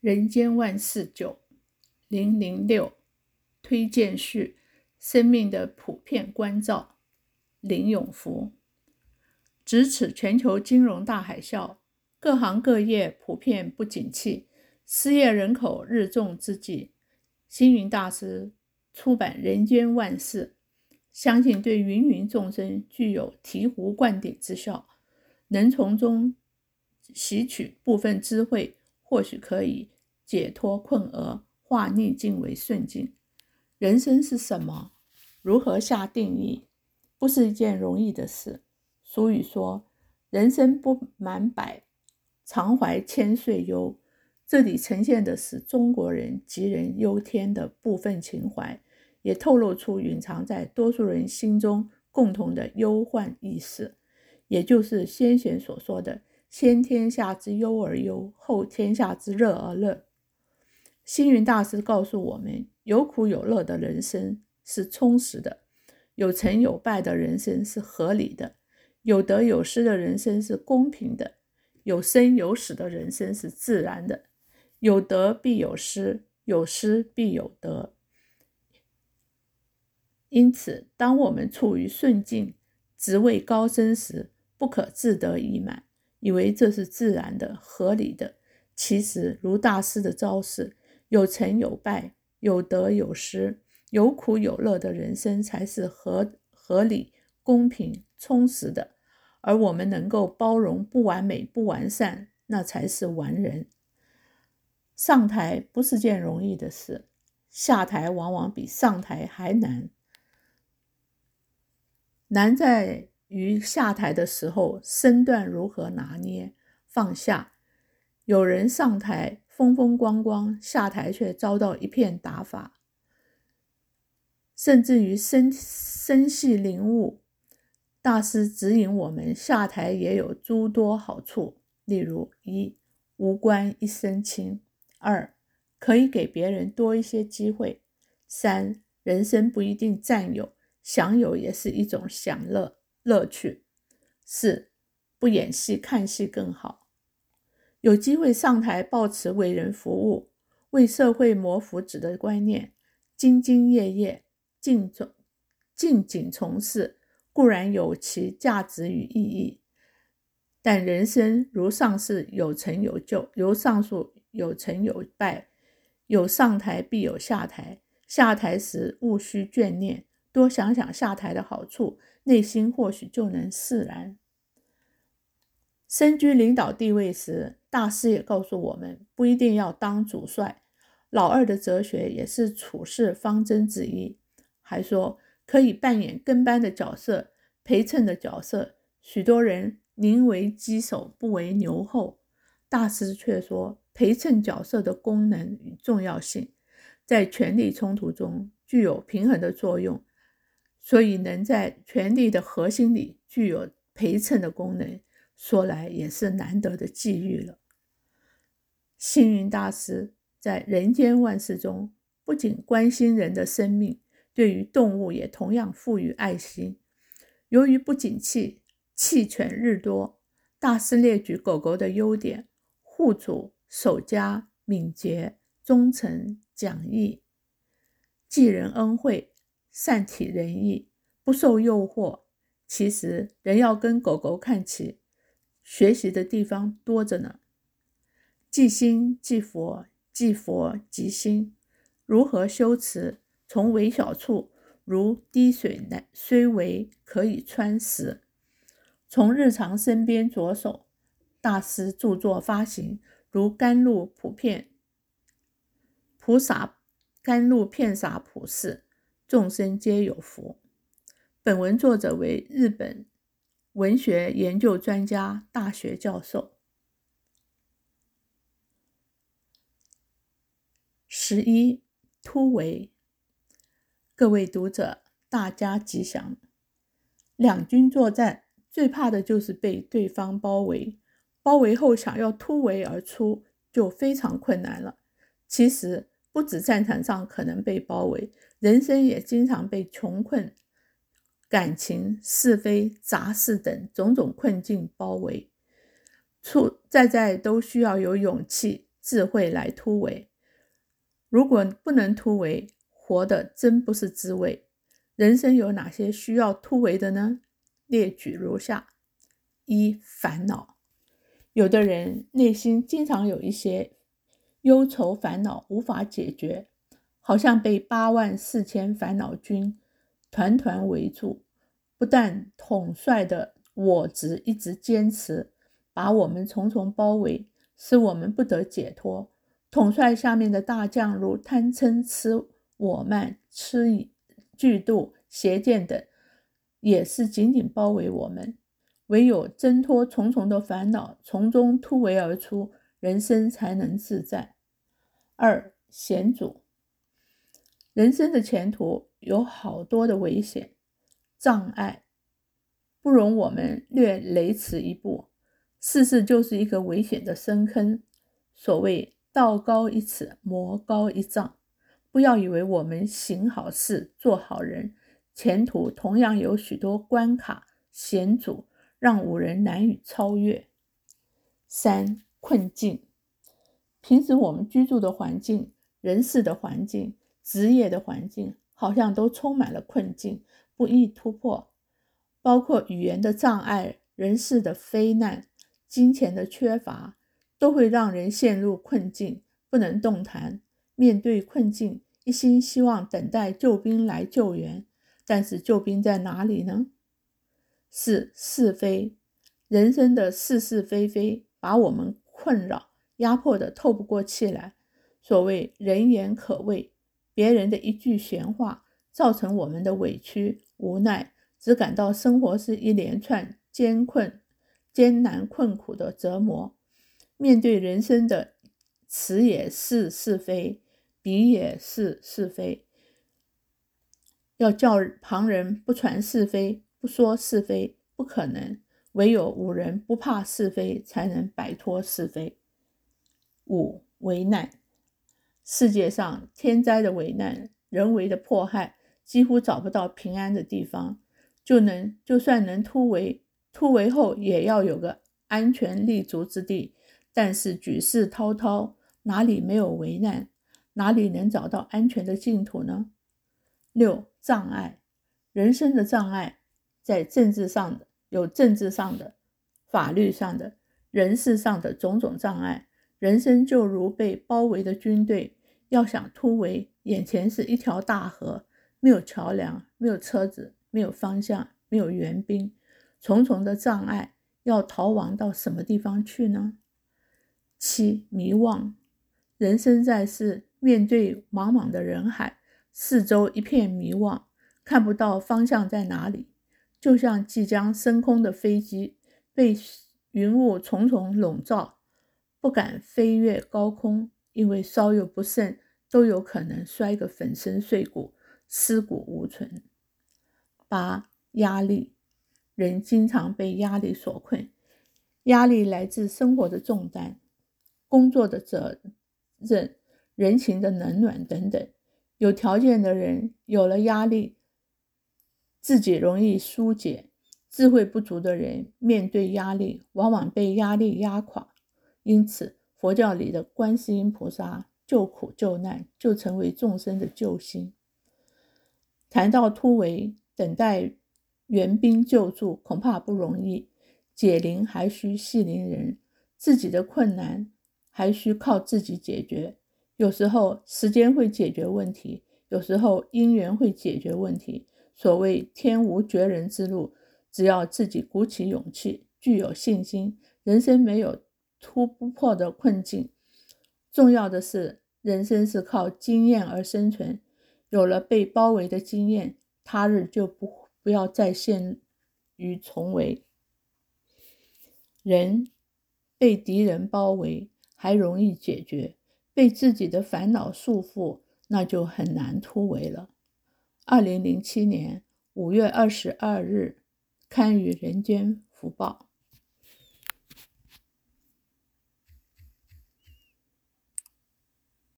人间万事九零零六推荐序：生命的普遍关照。林永福。值此全球金融大海啸，各行各业普遍不景气，失业人口日众之际，星云大师出版《人间万事》，相信对芸芸众生具有醍醐灌顶之效，能从中吸取部分智慧。或许可以解脱困厄，化逆境为顺境。人生是什么？如何下定义？不是一件容易的事。俗语说：“人生不满百，常怀千岁忧。”这里呈现的是中国人杞人忧天的部分情怀，也透露出隐藏在多数人心中共同的忧患意识，也就是先贤所说的。先天下之忧而忧，后天下之乐而乐。星云大师告诉我们：有苦有乐的人生是充实的；有成有败的人生是合理的；有得有失的人生是公平的；有生有死的人生是自然的。有得必有失，有失必有得。因此，当我们处于顺境、职位高升时，不可自得已满。以为这是自然的、合理的，其实如大师的招式，有成有败，有得有失，有苦有乐的人生才是合合理、公平、充实的。而我们能够包容不完美、不完善，那才是完人。上台不是件容易的事，下台往往比上台还难。难在。于下台的时候，身段如何拿捏放下？有人上台风风光光，下台却遭到一片打法，甚至于深深系领悟。大师指引我们，下台也有诸多好处，例如：一、无官一身轻；二、可以给别人多一些机会；三、人生不一定占有，享有也是一种享乐。乐趣。四，不演戏看戏更好。有机会上台，抱持为人服务、为社会谋福祉的观念，兢兢业业、尽忠尽谨从事，固然有其价值与意义。但人生如上是有成有就，如上述有成有败，有上台必有下台。下台时务须眷念，多想想下台的好处。内心或许就能释然。身居领导地位时，大师也告诉我们，不一定要当主帅。老二的哲学也是处事方针之一，还说可以扮演跟班的角色、陪衬的角色。许多人宁为鸡首不为牛后，大师却说，陪衬角色的功能与重要性，在权力冲突中具有平衡的作用。所以，能在权力的核心里具有陪衬的功能，说来也是难得的际遇了。星云大师在人间万事中，不仅关心人的生命，对于动物也同样赋予爱心。由于不景气，弃犬日多，大师列举狗狗的优点：护主、守家、敏捷、忠诚、讲义、济人恩惠。善体人意，不受诱惑。其实人要跟狗狗看齐，学习的地方多着呢。即心即佛，即佛即心。如何修持？从微小处，如滴水乃虽微，可以穿石。从日常身边着手。大师著作发行，如甘露普遍，普洒甘露遍洒普世。众生皆有福。本文作者为日本文学研究专家、大学教授。十一突围，各位读者，大家吉祥。两军作战，最怕的就是被对方包围，包围后想要突围而出，就非常困难了。其实不止战场上可能被包围。人生也经常被穷困、感情、是非、杂事等种种困境包围，处在在都需要有勇气、智慧来突围。如果不能突围，活得真不是滋味。人生有哪些需要突围的呢？列举如下：一、烦恼。有的人内心经常有一些忧愁烦恼无法解决，好像被八万四千烦恼军团团围住，不但统帅的我执一直坚持把我们重重包围，使我们不得解脱。统帅下面的大将如贪嗔痴我慢、痴疑、嫉妒、邪见等，也是紧紧包围我们。唯有挣脱重重的烦恼，从中突围而出，人生才能自在。二、险阻。人生的前途有好多的危险障碍，不容我们略雷池一步。世事就是一个危险的深坑。所谓道高一尺，魔高一丈。不要以为我们行好事、做好人，前途同样有许多关卡险阻。让五人难以超越。三、困境。平时我们居住的环境、人事的环境、职业的环境，好像都充满了困境，不易突破。包括语言的障碍、人事的非难、金钱的缺乏，都会让人陷入困境，不能动弹。面对困境，一心希望等待救兵来救援，但是救兵在哪里呢？是是非，人生的是是非非，把我们困扰、压迫得透不过气来。所谓人言可畏，别人的一句闲话，造成我们的委屈、无奈，只感到生活是一连串艰困、艰难困苦的折磨。面对人生的此也是是非，彼也是是非，要叫旁人不传是非。不说是非不可能，唯有五人不怕是非，才能摆脱是非。五、危难，世界上天灾的危难，人为的迫害，几乎找不到平安的地方。就能就算能突围，突围后也要有个安全立足之地。但是举世滔滔，哪里没有危难？哪里能找到安全的净土呢？六、障碍，人生的障碍。在政治上的有政治上的、法律上的、人事上的种种障碍，人生就如被包围的军队，要想突围，眼前是一条大河，没有桥梁，没有车子，没有方向，没有援兵，重重的障碍，要逃亡到什么地方去呢？七、迷惘，人生在世，面对茫茫的人海，四周一片迷惘，看不到方向在哪里。就像即将升空的飞机，被云雾重重笼罩，不敢飞越高空，因为稍有不慎，都有可能摔个粉身碎骨，尸骨无存。八、压力，人经常被压力所困，压力来自生活的重担、工作的责任、人情的冷暖等等。有条件的人有了压力，自己容易疏解，智慧不足的人面对压力，往往被压力压垮。因此，佛教里的观世音菩萨救苦救难，就成为众生的救星。谈到突围，等待援兵救助，恐怕不容易。解铃还须系铃人，自己的困难还需靠自己解决。有时候时间会解决问题，有时候因缘会解决问题。所谓天无绝人之路，只要自己鼓起勇气，具有信心，人生没有突破的困境。重要的是，人生是靠经验而生存，有了被包围的经验，他日就不不要再陷于重围。人被敌人包围还容易解决，被自己的烦恼束缚，那就很难突围了。二零零七年五月二十二日，堪于人间福报。